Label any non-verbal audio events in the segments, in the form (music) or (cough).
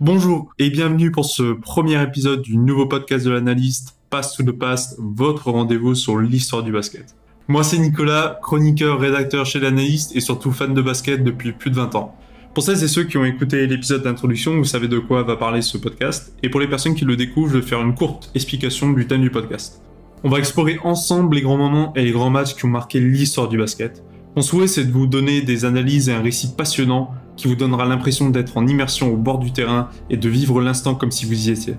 Bonjour et bienvenue pour ce premier épisode du nouveau podcast de l'analyste Pass to the Past, votre rendez-vous sur l'histoire du basket. Moi c'est Nicolas, chroniqueur, rédacteur chez l'analyste et surtout fan de basket depuis plus de 20 ans. Pour celles et ceux qui ont écouté l'épisode d'introduction, vous savez de quoi va parler ce podcast. Et pour les personnes qui le découvrent, je vais faire une courte explication du thème du podcast. On va explorer ensemble les grands moments et les grands matchs qui ont marqué l'histoire du basket. Mon souhait, c'est de vous donner des analyses et un récit passionnant qui vous donnera l'impression d'être en immersion au bord du terrain et de vivre l'instant comme si vous y étiez.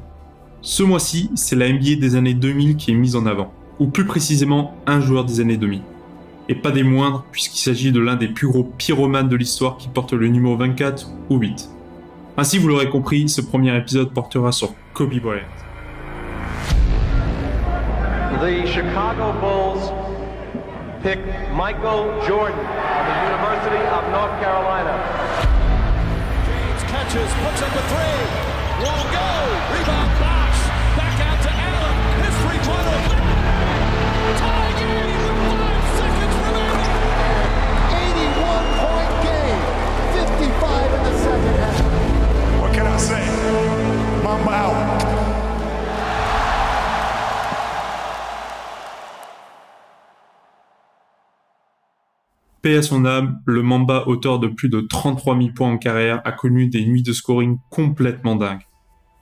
Ce mois-ci, c'est la NBA des années 2000 qui est mise en avant, ou plus précisément un joueur des années 2000. Et pas des moindres, puisqu'il s'agit de l'un des plus gros pyromanes de l'histoire qui porte le numéro 24 ou 8. Ainsi, vous l'aurez compris, ce premier épisode portera sur Kobe Bryant. Chicago Bulls Michael Jordan North Carolina. James puts up a three. Won't go. Rebound box. Back out to Allen. His three-pointer. Tie game with five seconds remaining. 81 point game, 55 in the second half. What can I say? Mamba out. À son âme, le Mamba, auteur de plus de 33 000 points en carrière, a connu des nuits de scoring complètement dingues.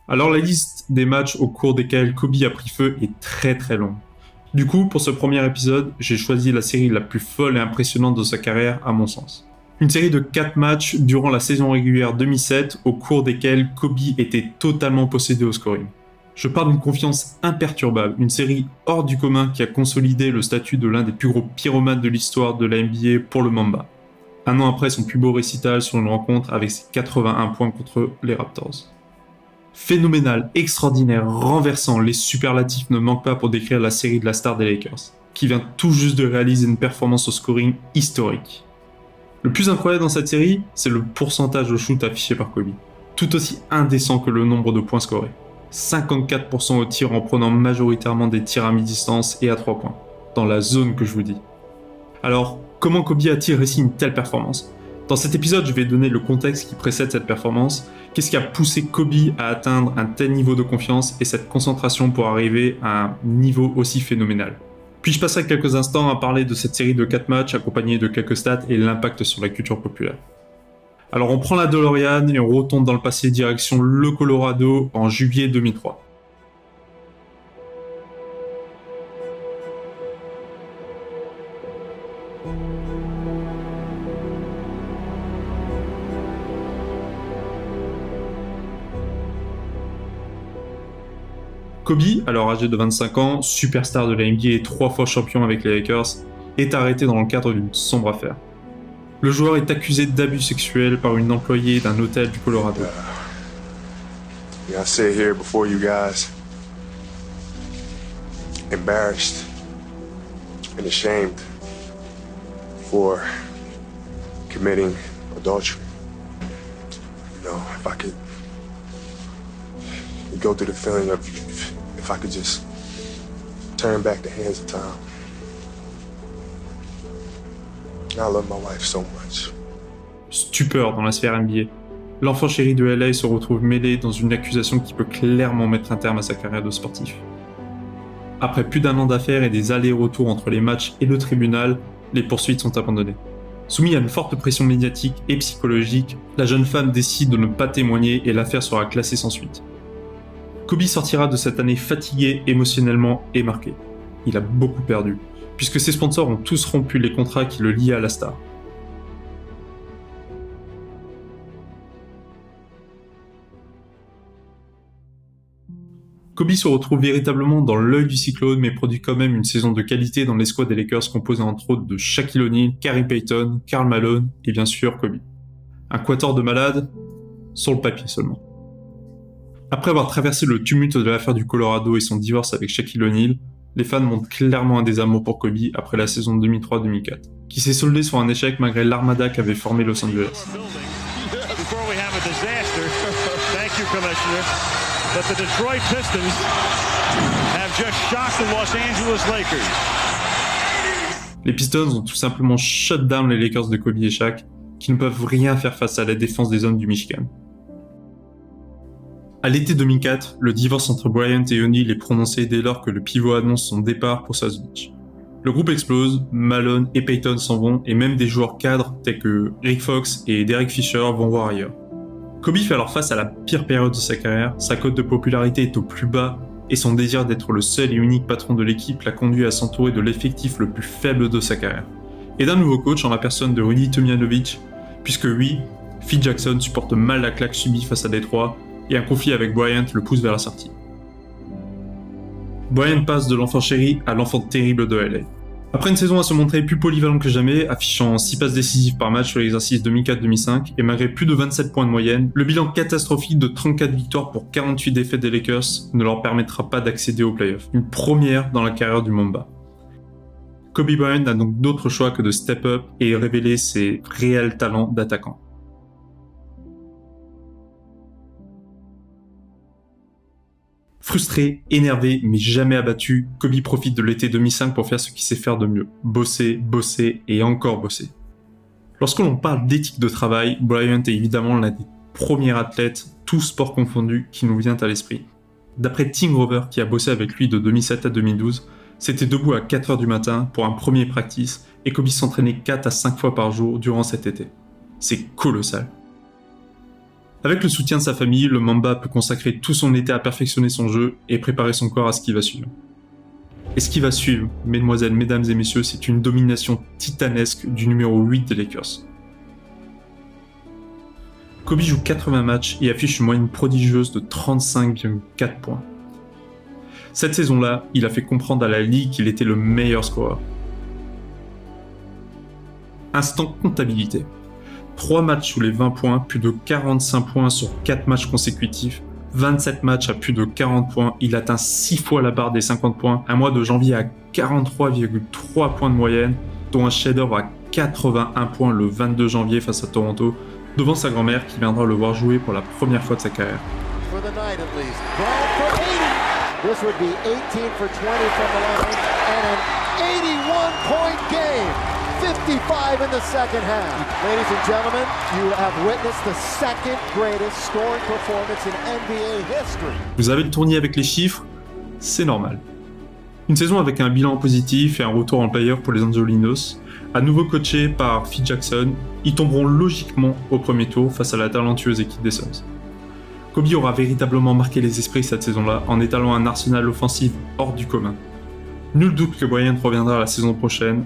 Alors la liste des matchs au cours desquels Kobe a pris feu est très très longue. Du coup, pour ce premier épisode, j'ai choisi la série la plus folle et impressionnante de sa carrière à mon sens. Une série de 4 matchs durant la saison régulière 2007 au cours desquels Kobe était totalement possédé au scoring. Je parle d'une confiance imperturbable, une série hors du commun qui a consolidé le statut de l'un des plus gros pyromanes de l'histoire de la NBA pour le Mamba. Un an après son plus beau récital sur une rencontre avec ses 81 points contre les Raptors. Phénoménal, extraordinaire, renversant, les superlatifs ne manquent pas pour décrire la série de la star des Lakers, qui vient tout juste de réaliser une performance au scoring historique. Le plus incroyable dans cette série, c'est le pourcentage de shoot affiché par Kobe, tout aussi indécent que le nombre de points scorés. 54% au tir en prenant majoritairement des tirs à mi-distance et à 3 points, dans la zone que je vous dis. Alors, comment Kobe a-t-il une telle performance? Dans cet épisode, je vais donner le contexte qui précède cette performance, qu'est-ce qui a poussé Kobe à atteindre un tel niveau de confiance et cette concentration pour arriver à un niveau aussi phénoménal? Puis je passerai quelques instants à parler de cette série de 4 matchs accompagnés de quelques stats et l'impact sur la culture populaire? Alors on prend la DeLorean et on retourne dans le passé direction le Colorado en juillet 2003. Kobe, alors âgé de 25 ans, superstar de la et trois fois champion avec les Lakers, est arrêté dans le cadre d'une sombre affaire. Le joueur est accusé d'abus sexuels par une employée d'un hôtel du Colorado. Yeah, I sit here before you guys, embarrassed and ashamed for committing adultery. You know, if I could go through the feeling of if I could just turn back the hands of time. Stupeur dans la sphère NBA. L'enfant chéri de LA se retrouve mêlé dans une accusation qui peut clairement mettre un terme à sa carrière de sportif. Après plus d'un an d'affaires et des allers-retours entre les matchs et le tribunal, les poursuites sont abandonnées. Soumis à une forte pression médiatique et psychologique, la jeune femme décide de ne pas témoigner et l'affaire sera classée sans suite. Kobe sortira de cette année fatigué émotionnellement et marqué. Il a beaucoup perdu, puisque ses sponsors ont tous rompu les contrats qui le liaient à la star. Kobe se retrouve véritablement dans l'œil du cyclone, mais produit quand même une saison de qualité dans l'escouade des Lakers composée entre autres de Shaquille O'Neal, Carrie Payton, Karl Malone et bien sûr Kobe. Un quator de malade, sur le papier seulement. Après avoir traversé le tumulte de l'affaire du Colorado et son divorce avec Shaquille O'Neal, les fans montrent clairement un désamour pour Kobe après la saison 2003-2004, qui s'est soldée sur un échec malgré l'armada qu'avait formé Los Angeles. Before we have a disaster, (laughs) thank you, Commissioner. But the Detroit Pistons have just shocked the Los Angeles Lakers. Les Pistons ont tout simplement shut down les Lakers de Kobe et Shaq, qui ne peuvent rien faire face à la défense des hommes du Michigan. À l'été 2004, le divorce entre Bryant et O'Neal est prononcé dès lors que le pivot annonce son départ pour South Beach. Le groupe explose, Malone et Payton s'en vont et même des joueurs cadres tels que Rick Fox et Derek Fisher vont voir ailleurs. Kobe fait alors face à la pire période de sa carrière, sa cote de popularité est au plus bas et son désir d'être le seul et unique patron de l'équipe l'a conduit à s'entourer de l'effectif le plus faible de sa carrière. Et d'un nouveau coach en la personne de Rudy Tomjanovic, puisque oui, Phil Jackson supporte mal la claque subie face à Détroit et un conflit avec Bryant le pousse vers la sortie. Bryant passe de l'enfant chéri à l'enfant terrible de LA. Après une saison à se montrer plus polyvalent que jamais, affichant 6 passes décisives par match sur l'exercice 2004-2005, et malgré plus de 27 points de moyenne, le bilan catastrophique de 34 victoires pour 48 défaites des Lakers ne leur permettra pas d'accéder aux playoffs, une première dans la carrière du Mamba. Kobe Bryant n'a donc d'autre choix que de step up et révéler ses réels talents d'attaquant. Frustré, énervé, mais jamais abattu, Kobe profite de l'été 2005 pour faire ce qu'il sait faire de mieux. Bosser, bosser et encore bosser. Lorsque l'on parle d'éthique de travail, Bryant est évidemment l'un des premiers athlètes, tous sports confondus, qui nous vient à l'esprit. D'après Tim Rover, qui a bossé avec lui de 2007 à 2012, c'était debout à 4h du matin pour un premier practice et Kobe s'entraînait 4 à 5 fois par jour durant cet été. C'est colossal. Avec le soutien de sa famille, le Mamba peut consacrer tout son été à perfectionner son jeu et préparer son corps à ce qui va suivre. Et ce qui va suivre, mesdemoiselles, mesdames et messieurs, c'est une domination titanesque du numéro 8 des Lakers. Kobe joue 80 matchs et affiche une moyenne prodigieuse de 35,4 points. Cette saison-là, il a fait comprendre à la Ligue qu'il était le meilleur scoreur. Instant comptabilité. 3 matchs sous les 20 points, plus de 45 points sur 4 matchs consécutifs, 27 matchs à plus de 40 points, il atteint 6 fois la barre des 50 points, un mois de janvier à 43,3 points de moyenne, dont un shader à 81 points le 22 janvier face à Toronto, devant sa grand-mère qui viendra le voir jouer pour la première fois de sa carrière. For 55 in the second half. Ladies and gentlemen, you have witnessed the second greatest scoring performance in NBA history. Vous avez le tournis avec les chiffres C'est normal. Une saison avec un bilan positif et un retour en player pour les Angelinos, à nouveau coachés par Phil Jackson, ils tomberont logiquement au premier tour face à la talentueuse équipe des Suns. Kobe aura véritablement marqué les esprits cette saison-là en étalant un arsenal offensif hors du commun. Nul doute que Bryant reviendra la saison prochaine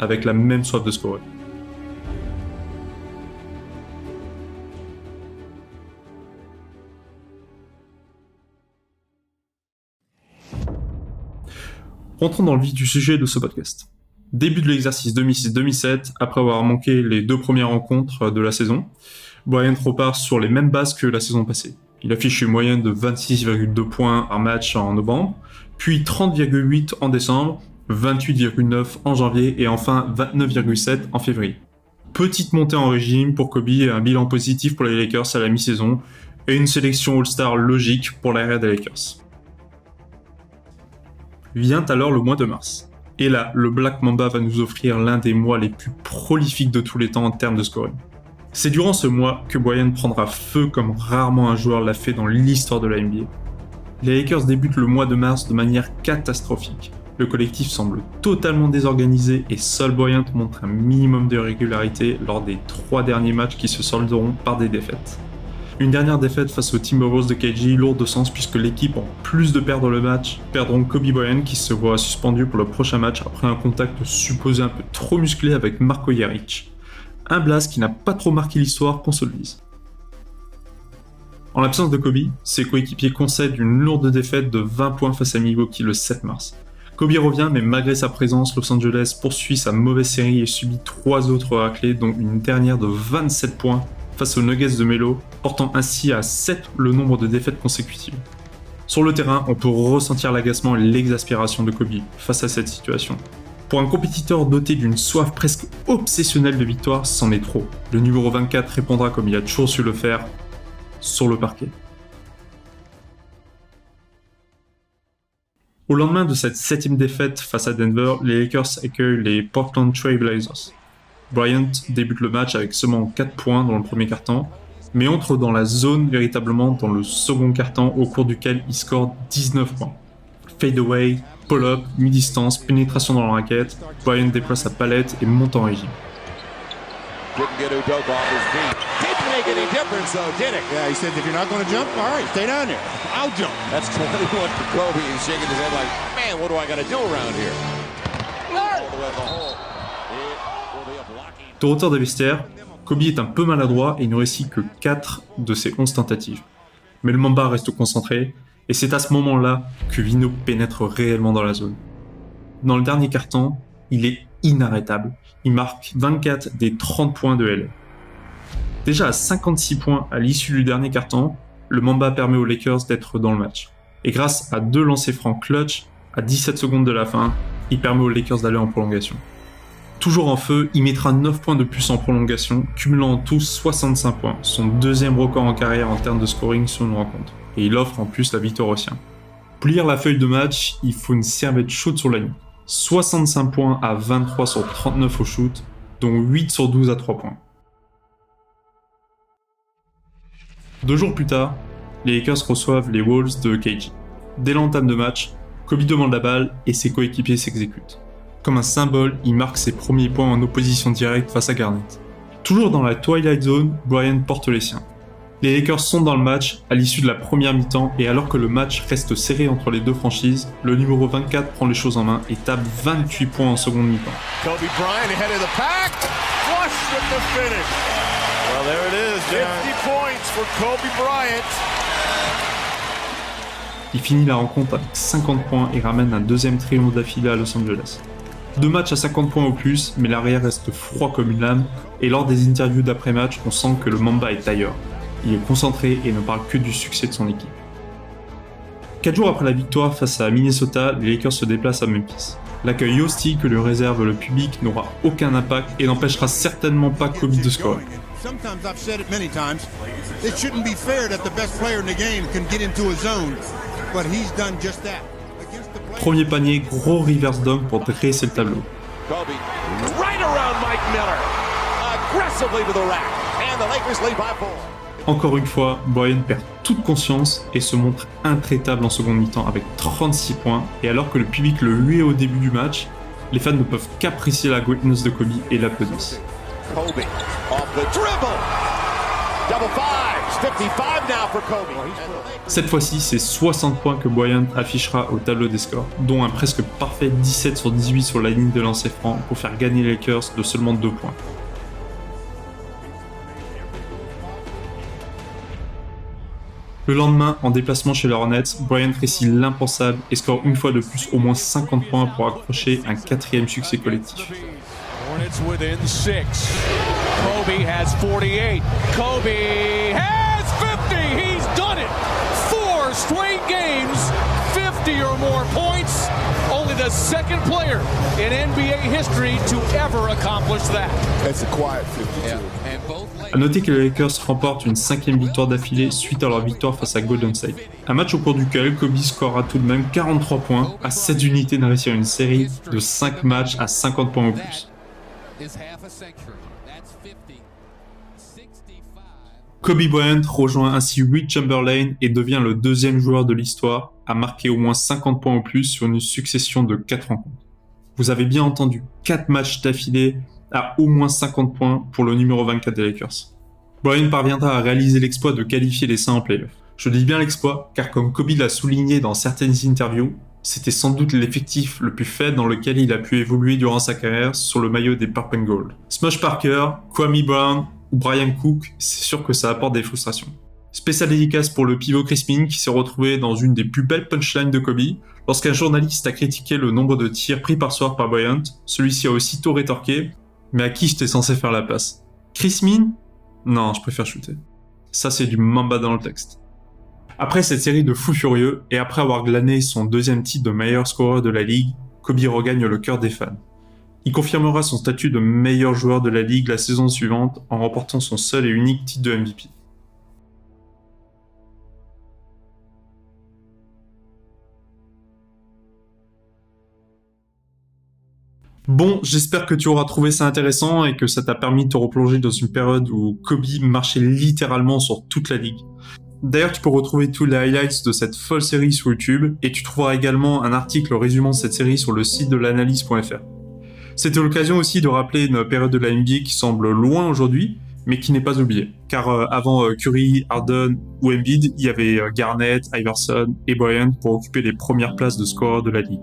avec la même soif de scorer. Rentrons dans le vif du sujet de ce podcast. Début de l'exercice 2006-2007, après avoir manqué les deux premières rencontres de la saison, Bryant repart sur les mêmes bases que la saison passée. Il affiche une moyenne de 26,2 points par match en novembre, puis 30,8 en décembre, 28,9 en janvier et enfin 29,7 en février. Petite montée en régime pour Kobe et un bilan positif pour les Lakers à la mi-saison et une sélection All-Star logique pour l'arrière des Lakers. Vient alors le mois de mars. Et là, le Black Mamba va nous offrir l'un des mois les plus prolifiques de tous les temps en termes de scoring. C'est durant ce mois que Bryant prendra feu comme rarement un joueur l'a fait dans l'histoire de la NBA. Les Lakers débutent le mois de mars de manière catastrophique. Le collectif semble totalement désorganisé et seul Bryant montre un minimum de régularité lors des trois derniers matchs qui se solderont par des défaites. Une dernière défaite face aux Timberwolves de KG lourde de sens puisque l'équipe, en plus de perdre le match, perdront Kobe Bryant qui se voit suspendu pour le prochain match après un contact supposé un peu trop musclé avec Marco Jaric. Un blast qui n'a pas trop marqué l'histoire qu'on se le. En l'absence de Kobe, ses coéquipiers concèdent une lourde défaite de 20 points face à Milwaukee le 7 mars. Kobe revient, mais malgré sa présence, Los Angeles poursuit sa mauvaise série et subit trois autres raclées, dont une dernière de 27 points face aux Nuggets de Melo, portant ainsi à 7 le nombre de défaites consécutives. Sur le terrain, on peut ressentir l'agacement et l'exaspération de Kobe face à cette situation. Pour un compétiteur doté d'une soif presque obsessionnelle de victoire, c'en est trop. Le numéro 24 répondra comme il a toujours su le faire, sur le parquet. Au lendemain de cette septième défaite face à Denver, les Lakers accueillent les Portland Trail Blazers. Bryant débute le match avec seulement 4 points dans le premier quart-temps, mais entre dans la zone véritablement dans le second quart-temps au cours duquel il score 19 points. Fade away, pull-up, mi-distance, pénétration dans la raquette, Bryant déplace sa palette et monte en régime. Difference though, did it? Yeah, he said, if you're not going to jump, all right, stay down there. I'll jump. That's 21 for Kobe. He's shaking his head like, man, what do I got to do around here? De retour des vestiaires, Kobe est un peu maladroit et ne réussit que 4 de ses 11 tentatives. Mais le Mamba reste concentré, et c'est à ce moment-là que Vino pénètre réellement dans la zone. Dans le dernier quart-temps, il est inarrêtable. Il marque 24 des 30 points de LA. Déjà à 56 points à l'issue du dernier quart-temps, le Mamba permet aux Lakers d'être dans le match. Et grâce à deux lancers francs clutch, à 17 secondes de la fin, il permet aux Lakers d'aller en prolongation. Toujours en feu, il mettra 9 points de plus en prolongation, cumulant en tout 65 points, son deuxième record en carrière en termes de scoring sur une rencontre. Et il offre en plus la victoire aux siens. Pour lire la feuille de match, il faut une serviette chaude sur la ligne. 65 points à 23 sur 39 au shoot, dont 8 sur 12 à 3 points. Deux jours plus tard, les Lakers reçoivent les Wolves de KG. Dès l'entame de match, Kobe demande la balle et ses coéquipiers s'exécutent. Comme un symbole, il marque ses premiers points en opposition directe face à Garnett. Toujours dans la Twilight Zone, Brian porte les siens. Les Lakers sont dans le match à l'issue de la première mi-temps et alors que le match reste serré entre les deux franchises, le numéro 24 prend les choses en main et tape 28 points en seconde mi-temps. Well, there it is, 50 points for Kobe Bryant. Il finit la rencontre avec 50 points et ramène un deuxième triomphe d'affilée à Los Angeles. Deux matchs à 50 points au plus, mais l'arrière reste froid comme une lame, et lors des interviews d'après-match, on sent que le Mamba est ailleurs. Il est concentré et ne parle que du succès de son équipe. Quatre jours après la victoire face à Minnesota, les Lakers se déplacent à Memphis. L'accueil hostile que lui réserve le public n'aura aucun impact et n'empêchera certainement pas Kobe de scorer. Sometimes I've said it many times. It shouldn't be fair that the best player in the game can get into a zone, but he's done just that. Against the player- Premier panier, gros reverse dunk pour dresser le tableau. Kobe right around Mike Miller. Aggressively to the rack. And the Lakers lead by four. Encore une fois, Brian perd toute conscience et se montre intraitable en seconde mi-temps avec 36 points. Et alors que le public le huait au début du match, les fans ne peuvent qu'apprécier la greatness de Kobe et l'applaudissent. Kobe off the dribble. Double fives. 55 now for Kobe. And the Lakers- Cette fois-ci, c'est 60 points que Bryant affichera au tableau des scores, dont un presque parfait 17 sur 18 sur la ligne de lancer franc pour faire gagner les Lakers de seulement 2 points. Le lendemain, en déplacement chez les Hornets, Bryant réussit l'impensable et score une fois de plus au moins 50 points pour accrocher un quatrième succès collectif. Hornets within six. Kobe has 48. Kobe has 50. He's done it. Four straight games, 50 or more points. Only the second player in NBA history to ever accomplish that. That's a quiet 52. And both A noter que les Lakers remportent une cinquième victoire d'affilée suite à leur victoire face à Golden State. Un match au cours duquel Kobe scorera tout de même 43 points à 7 unités de réussir une série de 5 matchs à 50 points au plus. Kobe Bryant rejoint ainsi Wilt Chamberlain et devient le deuxième joueur de l'histoire à marquer au moins 50 points au plus sur une succession de 4 rencontres. Vous avez bien entendu, 4 matchs d'affilée à au moins 50 points pour le numéro 24 des Lakers. Bryant parviendra à réaliser l'exploit de qualifier les Saints en playoff. Je dis bien l'exploit, car comme Kobe l'a souligné dans certaines interviews, c'était sans doute l'effectif le plus faible dans lequel il a pu évoluer durant sa carrière sur le maillot des Purple and Gold. Smush Parker, Kwame Brown ou Brian Cook, c'est sûr que ça apporte des frustrations. Spécial dédicace pour le pivot Crispin qui s'est retrouvé dans une des plus belles punchlines de Kobe. Lorsqu'un journaliste a critiqué le nombre de tirs pris par soir par Bryant, celui-ci a aussitôt rétorqué Mais à qui j'étais censé faire la passe? Crispin Non, je préfère shooter. Ça, c'est du mamba dans le texte. Après cette série de fous furieux, et après avoir glané son deuxième titre de meilleur scoreur de la ligue, Kobe regagne le cœur des fans. Il confirmera son statut de meilleur joueur de la ligue la saison suivante en remportant son seul et unique titre de MVP. Bon, j'espère que tu auras trouvé ça intéressant et que ça t'a permis de te replonger dans une période où Kobe marchait littéralement sur toute la ligue. D'ailleurs, tu peux retrouver tous les highlights de cette folle série sur YouTube et tu trouveras également un article résumant cette série sur le site de l'analyse.fr. C'était l'occasion aussi de rappeler une période de la NBA qui semble loin aujourd'hui, mais qui n'est pas oubliée. Car euh, avant euh, Curry, Harden ou Embiid, il y avait euh, Garnett, Iverson et Bryant pour occuper les premières places de score de la ligue.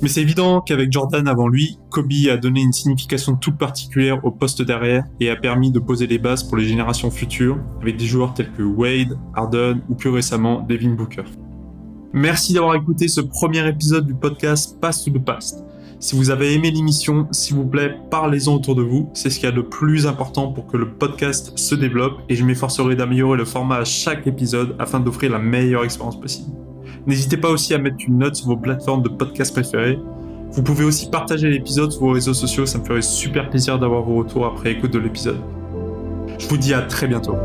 Mais c'est évident qu'avec Jordan avant lui, Kobe a donné une signification toute particulière au poste derrière et a permis de poser les bases pour les générations futures avec des joueurs tels que Wade, Harden ou plus récemment Devin Booker. Merci d'avoir écouté ce premier épisode du podcast Pass to the Past. Si vous avez aimé l'émission, s'il vous plaît, parlez-en autour de vous. C'est ce qu'il y a de plus important pour que le podcast se développe et je m'efforcerai d'améliorer le format à chaque épisode afin d'offrir la meilleure expérience possible. N'hésitez pas aussi à mettre une note sur vos plateformes de podcast préférées. Vous pouvez aussi partager l'épisode sur vos réseaux sociaux, ça me ferait super plaisir d'avoir vos retours après écoute de l'épisode. Je vous dis à très bientôt.